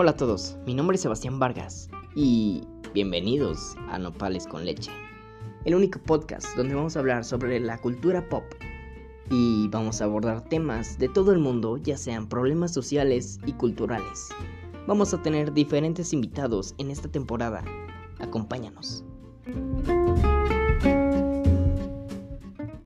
Hola a todos, mi nombre es Sebastián Vargas y bienvenidos a Nopales con Leche, el único podcast donde vamos a hablar sobre la cultura pop y vamos a abordar temas de todo el mundo, ya sean problemas sociales y culturales. Vamos a tener diferentes invitados en esta temporada. Acompáñanos.